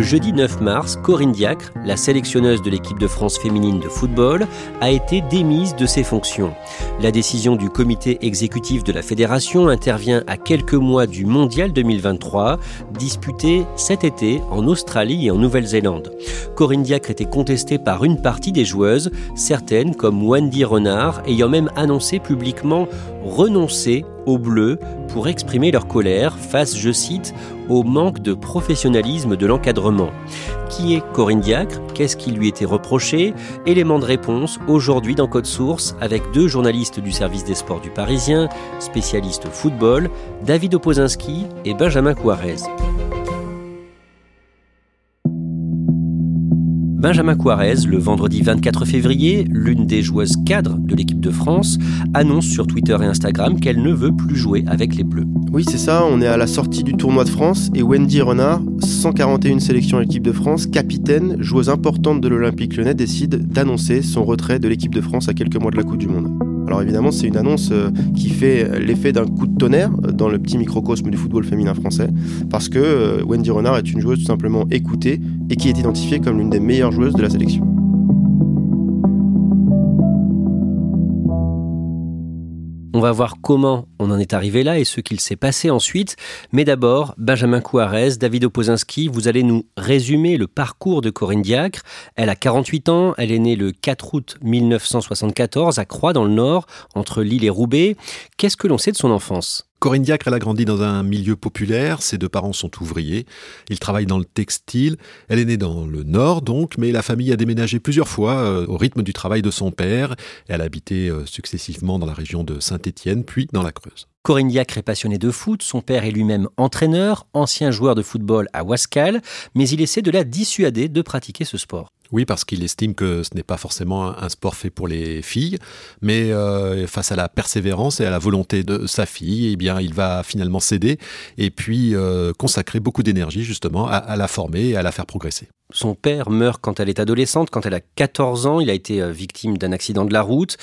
Le jeudi 9 mars, Corinne Diacre, la sélectionneuse de l'équipe de France féminine de football, a été démise de ses fonctions. La décision du comité exécutif de la fédération intervient à quelques mois du Mondial 2023, disputé cet été en Australie et en Nouvelle-Zélande. Corinne Diacre était contestée par une partie des joueuses, certaines comme Wendy Renard, ayant même annoncé publiquement renoncer au bleu pour exprimer leur colère face, je cite, au manque de professionnalisme de l'encadrement. Qui est Corinne Diacre? Qu'est-ce qui lui était reproché? Élément de réponse aujourd'hui dans Code Source avec deux journalistes du service des sports du Parisien, spécialistes football, David Opozinski et Benjamin Couarez. Benjamin Couarez, le vendredi 24 février, l'une des joueuses cadres de l'équipe de France, annonce sur Twitter et Instagram qu'elle ne veut plus jouer avec les Bleus. Oui, c'est ça, on est à la sortie du tournoi de France et Wendy Renard, 141 sélections à l'équipe de France, capitaine, joueuse importante de l'Olympique lyonnais, décide d'annoncer son retrait de l'équipe de France à quelques mois de la Coupe du Monde. Alors évidemment, c'est une annonce euh, qui fait l'effet d'un coup de tonnerre euh, dans le petit microcosme du football féminin français, parce que euh, Wendy Renard est une joueuse tout simplement écoutée et qui est identifiée comme l'une des meilleures joueuses de la sélection. On va voir comment on en est arrivé là et ce qu'il s'est passé ensuite. Mais d'abord, Benjamin Couarez, David Opozinski, vous allez nous résumer le parcours de Corinne Diacre. Elle a 48 ans, elle est née le 4 août 1974 à Croix dans le Nord, entre Lille et Roubaix. Qu'est-ce que l'on sait de son enfance? Corinne Diacre, elle a grandi dans un milieu populaire. Ses deux parents sont ouvriers. Ils travaillent dans le textile. Elle est née dans le Nord, donc, mais la famille a déménagé plusieurs fois euh, au rythme du travail de son père. Elle a habité euh, successivement dans la région de Saint-Étienne, puis dans la Creuse. Corinne Diacre est passionnée de foot, son père est lui-même entraîneur, ancien joueur de football à Wascal, mais il essaie de la dissuader de pratiquer ce sport. Oui, parce qu'il estime que ce n'est pas forcément un sport fait pour les filles, mais euh, face à la persévérance et à la volonté de sa fille, eh bien, il va finalement céder et puis euh, consacrer beaucoup d'énergie justement à, la former et à la faire progresser. Son père meurt quand elle est adolescente, quand elle a 14 ans. Il a été euh, victime d'un accident de la route.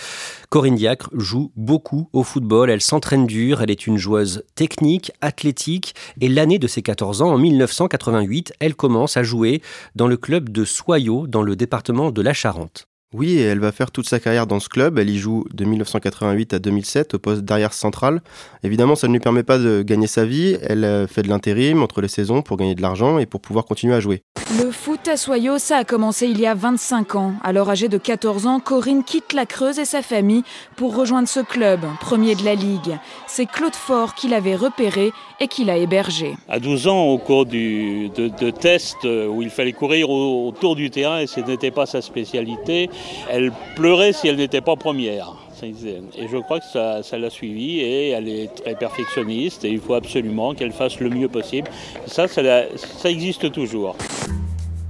Corinne Diacre joue beaucoup au football. Elle s'entraîne dur. Elle est une joueuse technique, athlétique. Et l'année de ses 14 ans, en 1988, elle commence à jouer dans le club de Soyaux, le département de la Charente. Oui, et elle va faire toute sa carrière dans ce club. Elle y joue de 1988 à 2007 au poste d'arrière central. Évidemment, ça ne lui permet pas de gagner sa vie. Elle euh, fait de l'intérim entre les saisons pour gagner de l'argent et pour pouvoir continuer à jouer. Le foot à Soyaux, ça a commencé il y a 25 ans. Alors âgée de 14 ans, Corinne quitte la Creuse et sa famille pour rejoindre ce club, premier de la Ligue. C'est Claude Fort qui l'avait repéré et qui l'a hébergé. À 12 ans, au cours du, de, de tests où il fallait courir autour du terrain et ce n'était pas sa spécialité, elle pleurait si elle n'était pas première. Et je crois que ça, l'a suivi et elle est très perfectionniste et il faut absolument qu'elle fasse le mieux possible. Ça, ça existe toujours.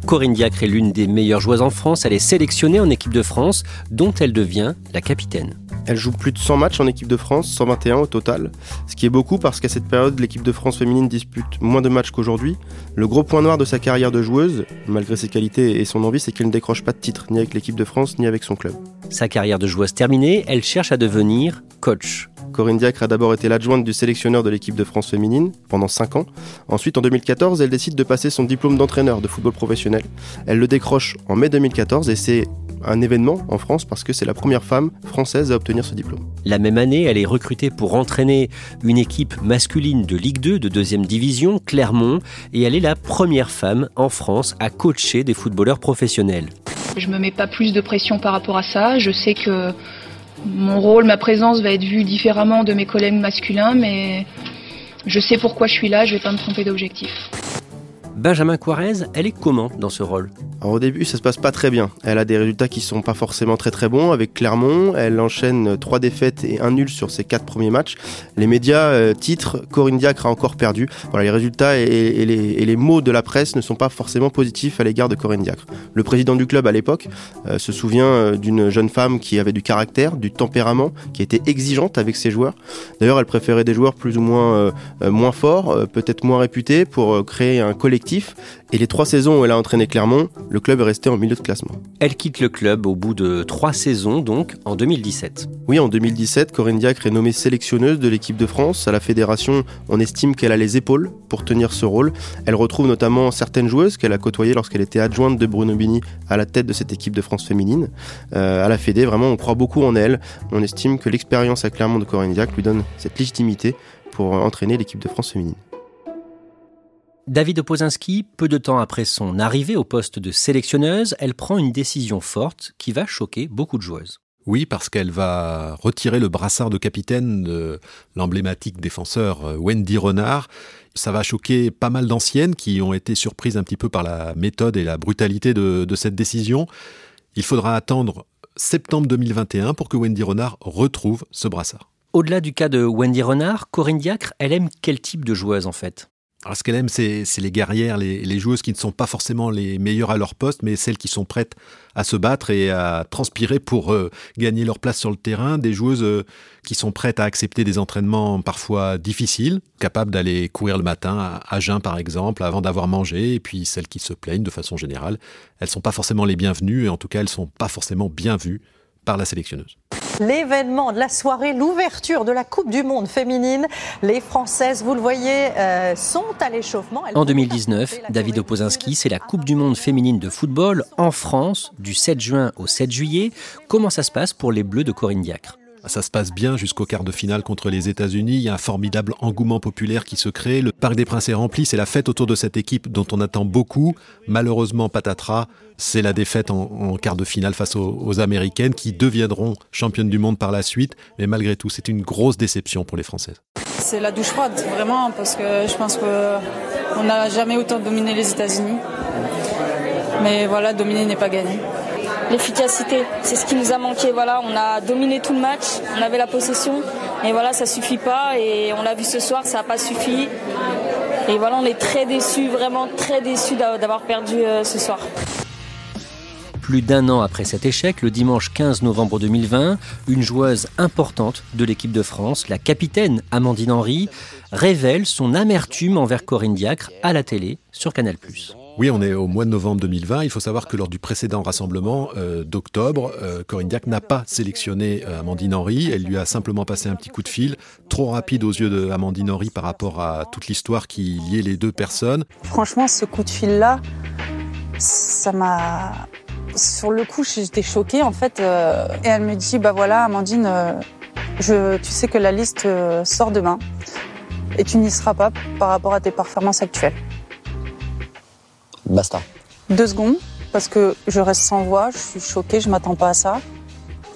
Corinne Diacre est l'une des meilleures joueuses en France. Elle est sélectionnée en équipe de France, dont elle devient la capitaine. Elle joue plus de 100 matchs en équipe de France, 121 au total, ce qui est beaucoup parce qu'à cette période, l'équipe de France féminine dispute moins de matchs qu'aujourd'hui. Le gros point noir de sa carrière de joueuse, malgré ses qualités et son envie, c'est qu'elle ne décroche pas de titre, ni avec l'équipe de France, ni avec son club. Sa carrière de joueuse terminée, elle cherche à devenir coach. Corinne Diacre a d'abord été l'adjointe du sélectionneur de l'équipe de France féminine pendant 5 ans. Ensuite, en 2014, elle décide de passer son diplôme d'entraîneur de football professionnel. Elle le décroche en mai 2014 et c'est un événement en France parce que c'est la première femme française à obtenir ce diplôme. La même année, elle est recrutée pour entraîner une équipe masculine de Ligue 2 de deuxième division, Clermont, et elle est la première femme en France à coacher des footballeurs professionnels. Je me mets pas plus de pression par rapport à ça. Je sais que mon rôle, ma présence va être vue différemment de mes collègues masculins, mais je sais pourquoi je suis là, je vais pas me tromper d'objectif. Benjamin Quarez, elle est comment dans ce rôle? Au début, ça se passe pas très bien. Elle a des résultats qui sont pas forcément très très bons avec Clermont. Elle enchaîne trois défaites et un nul sur ses quatre premiers matchs. Les médias euh, titrent Corinne Diacre a encore perdu. Voilà, les résultats et, les, mots de la presse ne sont pas forcément positifs à l'égard de Corinne Diacre. Le président du club à l'époque euh, se souvient euh, d'une jeune femme qui avait du caractère, du tempérament, qui était exigeante avec ses joueurs. D'ailleurs, elle préférait des joueurs plus ou moins moins forts, peut-être moins réputés, pour créer un collectif. Et les trois saisons où elle a entraîné Clermont, le club est resté en milieu de classement. Elle quitte le club au bout de trois saisons, donc en 2017. Oui, en 2017, Corinne Diacre est nommée sélectionneuse de l'équipe de France. À la fédération, on estime qu'elle a les épaules pour tenir ce rôle. Elle retrouve notamment certaines joueuses qu'elle a côtoyées lorsqu'elle était adjointe de Bruno Bini à la tête de cette équipe de France féminine. Euh, à la Fédé, vraiment, on croit beaucoup en elle. On estime que l'expérience à Clermont de Corinne Diacre lui donne cette légitimité pour entraîner l'équipe de France féminine. David Opozinski, peu de temps après son arrivée au poste de sélectionneuse, elle prend une décision forte qui va choquer beaucoup de joueuses. Oui, parce qu'elle va retirer le brassard de capitaine de l'emblématique défenseur euh, Wendy Renard. Ça va choquer pas mal d'anciennes qui ont été surprises un petit peu par la méthode et la brutalité de, de cette décision. Il faudra attendre septembre 2021 pour que Wendy Renard retrouve ce brassard. Au-delà du cas de Wendy Renard, Corinne Diacre, elle aime quel type de joueuse en fait? Alors, ce qu'elle aime, c'est les guerrières, les, joueuses qui ne sont pas forcément les meilleures à leur poste, mais celles qui sont prêtes à se battre et à transpirer pour euh, gagner leur place sur le terrain. Des joueuses euh, qui sont prêtes à accepter des entraînements parfois difficiles, capables d'aller courir le matin à, à jeun par exemple, avant d'avoir mangé. Et puis celles qui se plaignent de façon générale, elles ne sont pas forcément les bienvenues et en tout cas, elles ne sont pas forcément bien vues par la sélectionneuse. L'événement de la soirée, l'ouverture de la Coupe du Monde féminine. Les Françaises, vous le voyez, euh, sont à l'échauffement. En 2019, David Opozinski, c'est la Coupe du Monde féminine de football en France du 7 juin au 7 juillet. Comment ça se passe pour les Bleus de Corinne Diacre? Ça se passe bien jusqu'au quart de finale contre les États-Unis. Il y a un formidable engouement populaire qui se crée. Le Parc des Princes est rempli. C'est la fête autour de cette équipe dont on attend beaucoup. Malheureusement, patatras, c'est la défaite en, quart de finale face aux, Américaines qui deviendront championnes du monde par la suite. Mais malgré tout, c'est une grosse déception pour les Françaises. C'est la douche froide, vraiment, parce que je pense qu'on n'a jamais autant dominé les États-Unis. Mais voilà, dominer n'est pas gagné l'efficacité. C'est ce qui nous a manqué. Voilà, on a dominé tout le match, on avait la possession, et voilà, ça suffit pas. Et on l'a vu ce soir, ça n'a pas suffi. Et voilà, on est très déçus, vraiment très déçus d'avoir perdu euh, ce soir. Plus d'un an après cet échec, le dimanche 15 novembre 2020, une joueuse importante de l'équipe de France, la capitaine Amandine Henry, révèle son amertume envers Corinne Diacre à la télé sur Canal+. Oui, on est au mois de novembre 2020. Il faut savoir que lors du précédent rassemblement euh, d'octobre, euh, Corinne Diac n'a pas sélectionné euh, Amandine Henry. Elle lui a simplement passé un petit coup de fil, trop rapide aux yeux d'Amandine Henry par rapport à toute l'histoire qui liait les deux personnes. Franchement, ce coup de fil-là, ça m'a... Sur le coup, j'étais choquée en fait. et elle me dit, bah voilà, Amandine, tu sais que la liste sort demain et tu n'y seras pas par rapport à tes performances actuelles. Basta. Deux secondes, parce que je reste sans voix, je suis choquée, je m'attends pas à ça.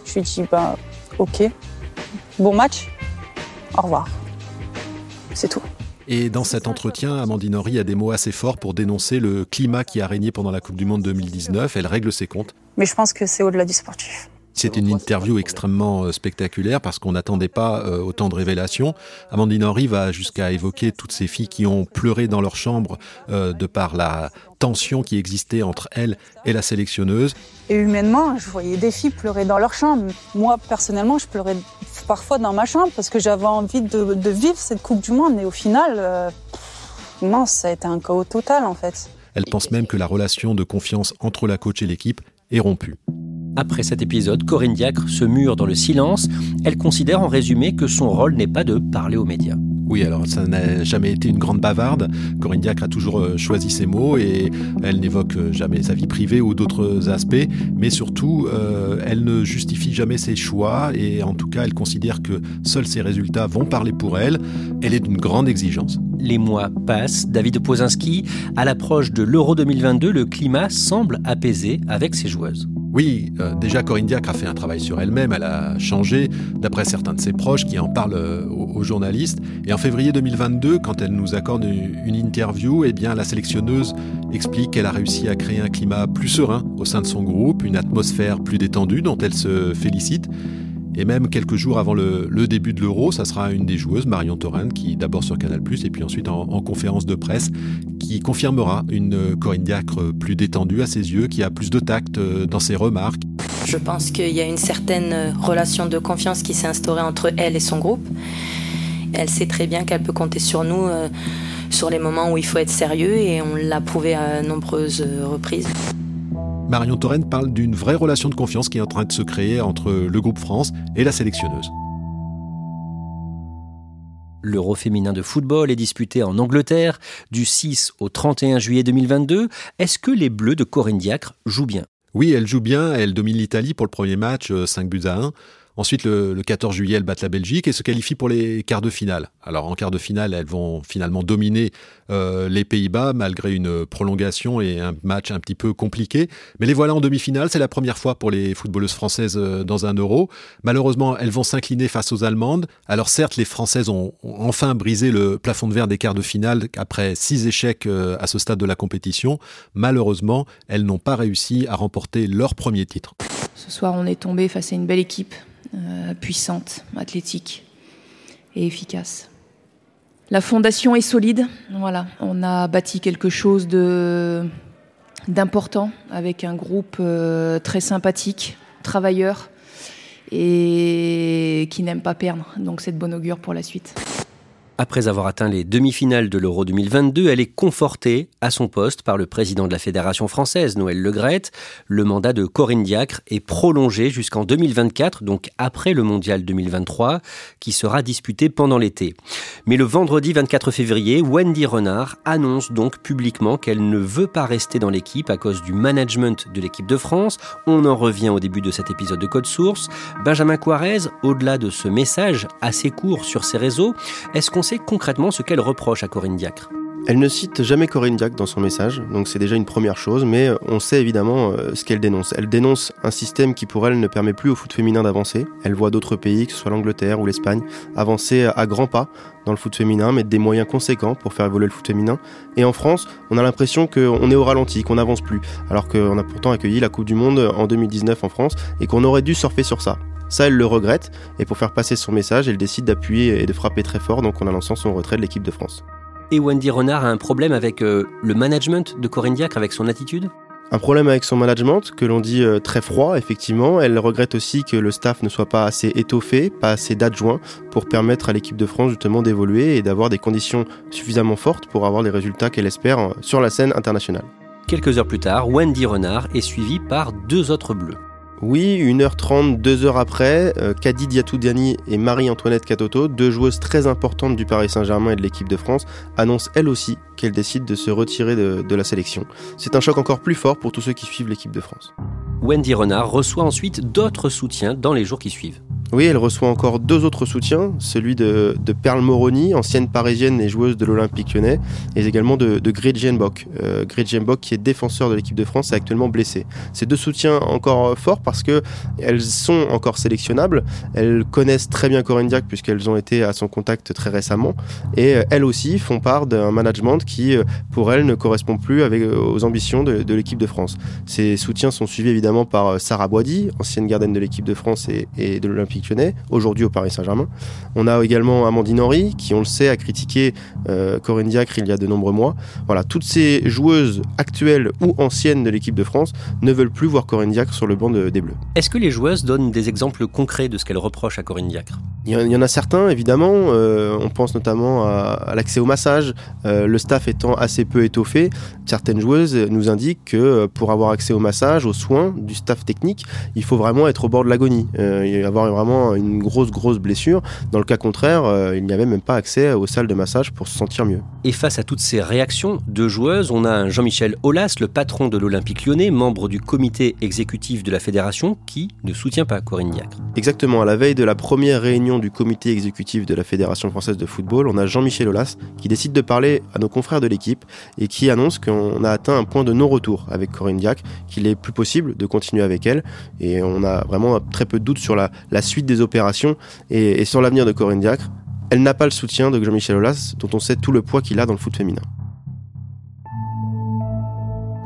Je lui dis, bah, ok, bon match, au revoir. C'est tout. Et dans cet entretien, Amandine Henry a des mots assez forts pour dénoncer le climat qui a régné pendant la Coupe du Monde 2019. Elle règle ses comptes. Mais je pense que c'est au-delà du sportif. C'est une interview extrêmement euh, spectaculaire parce qu'on n'attendait pas euh, autant de révélations. Amandine Henry va jusqu'à évoquer toutes ces filles qui ont pleuré dans leur chambre euh, de par la tension qui existait entre elle et la sélectionneuse. Et humainement, je voyais des filles pleurer dans leur chambre. Moi, personnellement, je pleurais parfois dans ma chambre parce que j'avais envie de, vivre cette Coupe du Monde. Et au final, non, ça a été un chaos total en fait. Elle pense même que la relation de confiance entre la coach et l'équipe est rompue. Après cet épisode, Corinne Diacre se mure dans le silence. Elle considère en résumé que son rôle n'est pas de parler aux médias. Oui, alors ça n'a jamais été une grande bavarde. Corinne Diacre a toujours euh, choisi ses mots et elle n'évoque euh, jamais sa vie privée ou d'autres aspects, mais surtout, euh, elle ne justifie jamais ses choix et en tout cas, elle considère que seuls ses résultats vont parler pour elle. Elle est d'une grande exigence. Les mois passent. David Pozinski, à l'approche de l'Euro 2022, le climat semble apaisé avec ses joueuses. Oui, euh, déjà Corinne Diacre a fait un travail sur elle-même, elle a changé, d'après certains de ses proches qui en parlent euh, aux, journalistes. Et en février 2022, quand elle nous accorde une, interview, eh bien la sélectionneuse explique qu'elle a réussi à créer un climat plus serein au sein de son groupe, une atmosphère plus détendue dont elle se félicite. Et même quelques jours avant le, début de l'Euro, ça sera une des joueuses, Marion Torren, qui d'abord sur Canal+, et puis ensuite en, conférence de presse, qui confirmera une Corinne Diacre plus détendue à ses yeux, qui a plus de tact euh, dans ses remarques. Je pense qu'il y a une certaine relation de confiance qui s'est instaurée entre elle et son groupe. Elle sait très bien qu'elle peut compter sur nous euh, sur les moments où il faut être sérieux et on l'a prouvé à nombreuses reprises. Marion Torren parle d'une vraie relation de confiance qui est en train de se créer entre le groupe France et la sélectionneuse. L'Euro féminin de football est disputé en Angleterre du 6 au 31 juillet 2022. Est-ce que les Bleus de Corinne Diacre jouent bien? Oui, elle joue bien. Elle domine l'Italie pour le premier match, 5 euh, buts à 1. Ensuite, le, 14 juillet, elles battent la Belgique et se qualifient pour les quarts de finale. Alors, en quart de finale, elles vont finalement dominer euh, les Pays-Bas malgré une prolongation et un match un petit peu compliqué. Mais les voilà en demi-finale. C'est la première fois pour les footballeuses françaises euh, dans un euro. Malheureusement, elles vont s'incliner face aux Allemandes. Alors, certes, les Françaises ont, enfin brisé le plafond de verre des quarts de finale après six échecs euh, à ce stade de la compétition. Malheureusement, elles n'ont pas réussi à remporter leur premier titre. Ce soir, on est tombé face à une belle équipe puissante, athlétique et efficace. La fondation est solide. Voilà, on a bâti quelque chose de d'important avec un groupe euh, très sympathique, travailleur et qui n'aime pas perdre. Donc c'est de bon augure pour la suite. Après avoir atteint les demi-finales de l'Euro 2022, elle est confortée à son poste par le président de la Fédération française, Noël Legrette. Le mandat de Corinne Diacre est prolongé jusqu'en 2024, donc après le Mondial 2023, qui sera disputé pendant l'été. Mais le vendredi 24 février, Wendy Renard annonce donc publiquement qu'elle ne veut pas rester dans l'équipe à cause du management de l'équipe de France. On en revient au début de cet épisode de Code Source. Benjamin Quarez, au-delà de ce message assez court sur ses réseaux, est-ce qu'on concrètement ce qu'elle reproche à Corinne Diacre. Elle ne cite jamais Corinne Diacre dans son message, donc c'est déjà une première chose, mais on sait évidemment euh, ce qu'elle dénonce. Elle dénonce un système qui pour elle ne permet plus au foot féminin d'avancer. Elle voit d'autres pays, que ce soit l'Angleterre ou l'Espagne, avancer à grands pas dans le foot féminin, mettre des moyens conséquents pour faire évoluer le foot féminin. Et en France, on a l'impression qu'on est au ralenti, qu'on n'avance plus, alors qu'on a pourtant accueilli la Coupe du Monde en 2019 en France et qu'on aurait dû surfer sur ça. Ça, elle le regrette, et pour faire passer son message, elle décide d'appuyer et de frapper très fort, donc en annonçant son retrait de l'équipe de France. Et Wendy Renard a un problème avec euh, le management de Corinne Diacre, avec son attitude? Un problème avec son management, que l'on dit euh, très froid, effectivement. Elle regrette aussi que le staff ne soit pas assez étoffé, pas assez d'adjoints pour permettre à l'équipe de France justement d'évoluer et d'avoir des conditions suffisamment fortes pour avoir les résultats qu'elle espère euh, sur la scène internationale. Quelques heures plus tard, Wendy Renard est suivie par deux autres bleus. Oui, 1h30, 2 heures après, euh, Kadi Diatoudiani et Marie-Antoinette Catoto, deux joueuses très importantes du Paris Saint-Germain et de l'équipe de France, annoncent elles aussi qu'elles décident de se retirer de la sélection. C'est un choc encore plus fort pour tous ceux qui suivent l'équipe de France. Wendy Renard reçoit ensuite d'autres soutiens dans les jours qui suivent. Oui, elle reçoit encore deux autres soutiens, celui de, Perle Moroni, ancienne parisienne et joueuse de l'Olympique lyonnais, et également de, de Gridjenbok. Euh, qui est défenseur de l'équipe de France, est actuellement blessé. Ces deux soutiens encore forts parce que elles sont encore sélectionnables, elles connaissent très bien Corinne puisqu'elles ont été à son contact très récemment, et euh, elles aussi font part d'un management qui, euh, pour elles, ne correspond plus euh, aux ambitions de, l'équipe de France. Ces soutiens sont suivis évidemment par Sarah Boidi, ancienne gardienne de l'équipe de France et, et de l'Olympique l'Olympique lyonnais, aujourd'hui au Paris Saint-Germain. On a également Amandine Henry, qui on le sait a critiqué euh, Corinne Diacre il y a de nombreux mois. Voilà, toutes ces joueuses actuelles ou anciennes de l'équipe de France ne veulent plus voir Corinne Diacre sur le banc des Bleus. Est-ce que les joueuses donnent des exemples concrets de ce qu'elles reprochent à Corinne Diacre? Il y, en a certains, évidemment. Euh, on pense notamment à, l'accès au massage. Euh, le staff étant assez peu étoffé, certaines joueuses nous indiquent que pour avoir accès au massage, aux soins du staff technique, il faut vraiment être au bord de l'agonie. avoir vraiment une grosse, grosse blessure. Dans le cas contraire, il n'y avait même pas accès aux salles de massage pour se sentir mieux. Et face à toutes ces réactions de joueuses, on a Jean-Michel Aulas, le patron de l'Olympique lyonnais, membre du comité exécutif de la fédération, qui ne soutient pas Corinne Diacre. Exactement, à la veille de la première réunion du comité exécutif de la Fédération française de football, on a Jean-Michel Aulas qui décide de parler à nos confrères de l'équipe et qui annonce qu'on a atteint un point de non-retour avec Corinne Diacre, qu'il est plus possible de continuer avec elle. Et on a vraiment très peu de doutes sur la, suite des opérations et, et sur l'avenir de Corinne Diacre. Elle n'a pas le soutien de Jean-Michel Aulas, dont on sait tout le poids qu'il a dans le foot féminin.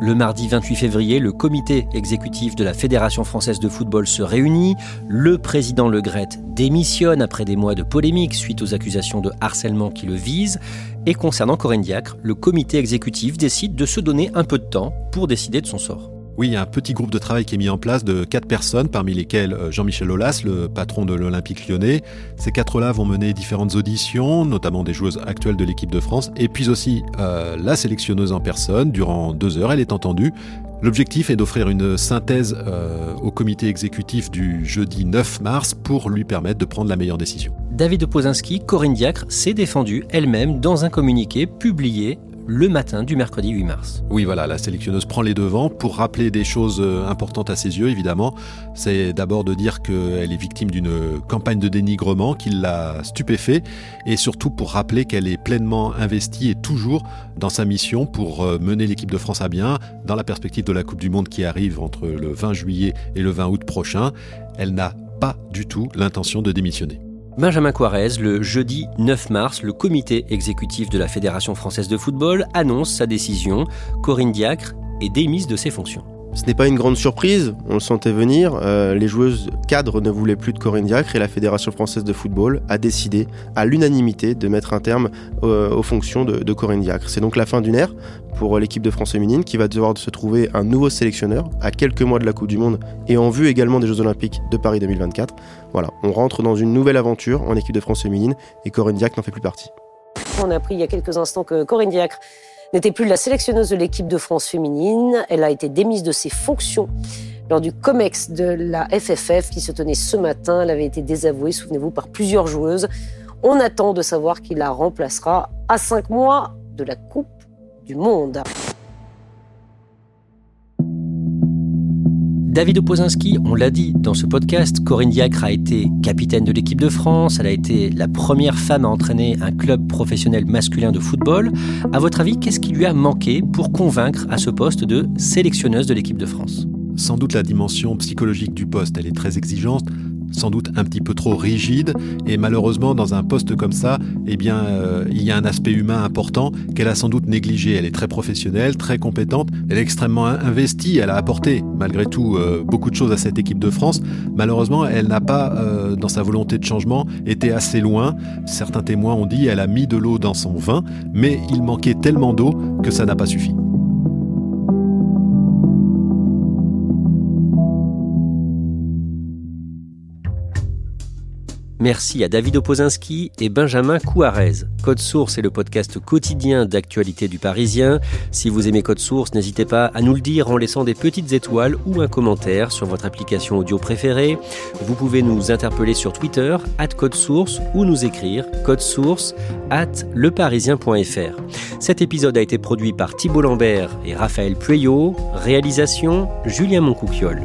Le mardi 28 février, le comité exécutif de la Fédération française de football se réunit. Le président Le Gret démissionne après des mois de polémique suite aux accusations de harcèlement qui le visent. Et concernant Corinne Diacre, le comité exécutif décide de se donner un peu de temps pour décider de son sort. Oui, il y a un petit groupe de travail qui est mis en place de quatre personnes, parmi lesquelles euh, Jean-Michel Aulas, le patron de l'Olympique lyonnais. Ces quatre-là vont mener différentes auditions, notamment des joueuses actuelles de l'équipe de France, et puis aussi euh, la sélectionneuse en personne. Durant deux heures, elle est entendue. L'objectif est d'offrir une synthèse euh, au comité exécutif du jeudi 9 mars pour lui permettre de prendre la meilleure décision. David Pozinski, Corinne Diacre s'est défendue elle-même dans un communiqué publié le matin du mercredi 8 mars. Oui, voilà, la sélectionneuse prend les devants pour rappeler des choses euh, importantes à ses yeux, évidemment. C'est d'abord de dire qu'elle est victime d'une campagne de dénigrement qui l'a stupéfait et surtout pour rappeler qu'elle est pleinement investie et toujours dans sa mission pour euh, mener l'équipe de France à bien dans la perspective de la Coupe du Monde qui arrive entre le 20 juillet et le 20 août prochain. Elle n'a pas du tout l'intention de démissionner. Benjamin Quarez, le jeudi 9 mars, le comité exécutif de la Fédération française de football annonce sa décision. Corinne Diacre est démise de ses fonctions. Ce n'est pas une grande surprise, on le sentait venir. Euh, les joueuses cadres ne voulaient plus de Corinne Diacre et la Fédération française de football a décidé à l'unanimité de mettre un terme euh, aux fonctions de, de Corinne Diacre. C'est donc la fin d'une ère pour l'équipe de France féminine qui va devoir se trouver un nouveau sélectionneur à quelques mois de la Coupe du Monde et en vue également des Jeux Olympiques de Paris 2024. Voilà, on rentre dans une nouvelle aventure en équipe de France féminine et Corinne Diacre n'en fait plus partie. On a appris il y a quelques instants que Corinne Diacre n'était plus la sélectionneuse de l'équipe de France féminine. Elle a été démise de ses fonctions lors du COMEX de la FFF qui se tenait ce matin. Elle avait été désavouée, souvenez-vous, par plusieurs joueuses. On attend de savoir qui la remplacera à cinq mois de la Coupe du monde. David Opozinski, on l'a dit dans ce podcast, Corinne Diacre a été capitaine de l'équipe de France, elle a été la première femme à entraîner un club professionnel masculin de football. À votre avis, qu'est-ce qui lui a manqué pour convaincre à ce poste de sélectionneuse de l'équipe de France? Sans doute la dimension psychologique du poste, elle est très exigeante sans doute un petit peu trop rigide et malheureusement dans un poste comme ça, eh bien euh, il y a un aspect humain important qu'elle a sans doute négligé. Elle est très professionnelle, très compétente, elle est extrêmement investie, elle a apporté malgré tout euh, beaucoup de choses à cette équipe de France. Malheureusement, elle n'a pas euh, dans sa volonté de changement été assez loin. Certains témoins ont dit elle a mis de l'eau dans son vin, mais il manquait tellement d'eau que ça n'a pas suffi. Merci à David Opozinski et Benjamin Couarez. Code Source est le podcast quotidien d'actualité du Parisien. Si vous aimez Code Source, n'hésitez pas à nous le dire en laissant des petites étoiles ou un commentaire sur votre application audio préférée. Vous pouvez nous interpeller sur Twitter, at Code Source, ou nous écrire code source at leparisien.fr. Cet épisode a été produit par Thibault Lambert et Raphaël Pueyo. Réalisation Julien Moncouquiole.